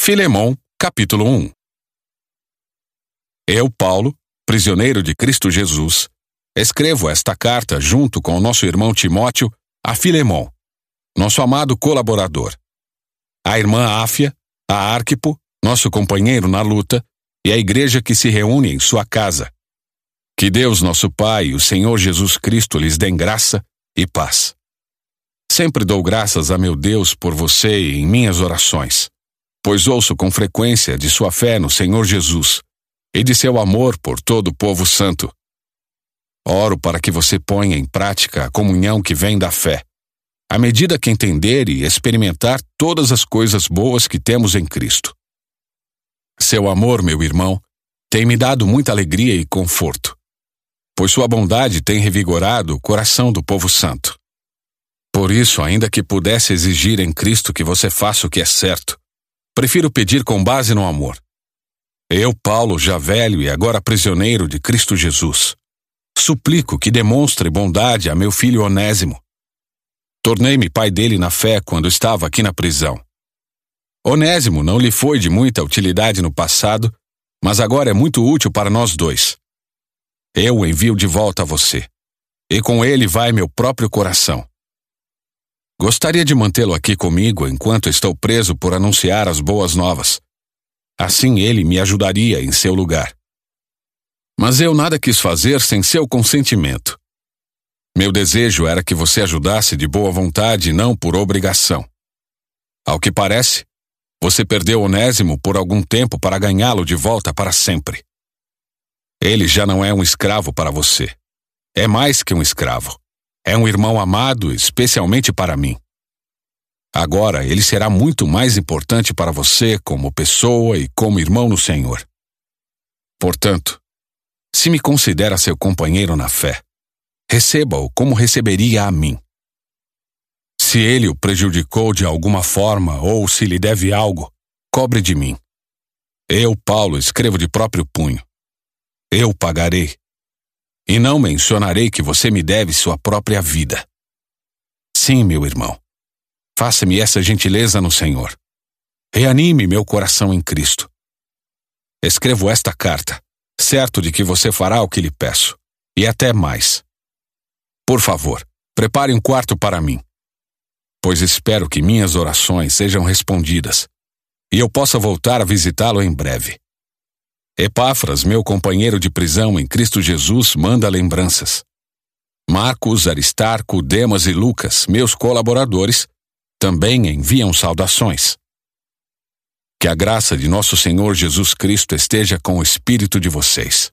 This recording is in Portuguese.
Filemão, capítulo 1 Eu, Paulo, prisioneiro de Cristo Jesus, escrevo esta carta junto com o nosso irmão Timóteo a Filemão, nosso amado colaborador. A irmã Áfia, a Arquipo, nosso companheiro na luta, e a igreja que se reúne em sua casa. Que Deus, nosso Pai, e o Senhor Jesus Cristo lhes dêem graça e paz. Sempre dou graças a meu Deus por você em minhas orações, pois ouço com frequência de sua fé no Senhor Jesus e de seu amor por todo o povo santo. Oro para que você ponha em prática a comunhão que vem da fé, à medida que entender e experimentar todas as coisas boas que temos em Cristo. Seu amor, meu irmão, tem me dado muita alegria e conforto, pois sua bondade tem revigorado o coração do povo santo. Por isso, ainda que pudesse exigir em Cristo que você faça o que é certo, prefiro pedir com base no amor. Eu, Paulo, já velho e agora prisioneiro de Cristo Jesus, suplico que demonstre bondade a meu filho Onésimo. Tornei-me pai dele na fé quando estava aqui na prisão. Onésimo não lhe foi de muita utilidade no passado, mas agora é muito útil para nós dois. Eu o envio de volta a você, e com ele vai meu próprio coração. Gostaria de mantê-lo aqui comigo enquanto estou preso por anunciar as boas novas. Assim ele me ajudaria em seu lugar. Mas eu nada quis fazer sem seu consentimento. Meu desejo era que você ajudasse de boa vontade e não por obrigação. Ao que parece, você perdeu Onésimo por algum tempo para ganhá-lo de volta para sempre. Ele já não é um escravo para você. É mais que um escravo. É um irmão amado especialmente para mim. Agora ele será muito mais importante para você como pessoa e como irmão no Senhor. Portanto, se me considera seu companheiro na fé, receba-o como receberia a mim. Se ele o prejudicou de alguma forma ou se lhe deve algo, cobre de mim. Eu, Paulo, escrevo de próprio punho. Eu pagarei e não mencionarei que você me deve sua própria vida. Sim, meu irmão. Faça-me essa gentileza no Senhor. Reanime meu coração em Cristo. Escrevo esta carta, certo de que você fará o que lhe peço, e até mais. Por favor, prepare um quarto para mim, pois espero que minhas orações sejam respondidas e eu possa voltar a visitá-lo em breve. Epáfras, meu companheiro de prisão em Cristo Jesus, manda lembranças. Marcos, Aristarco, Demas e Lucas, meus colaboradores, também enviam saudações. Que a graça de nosso Senhor Jesus Cristo esteja com o espírito de vocês.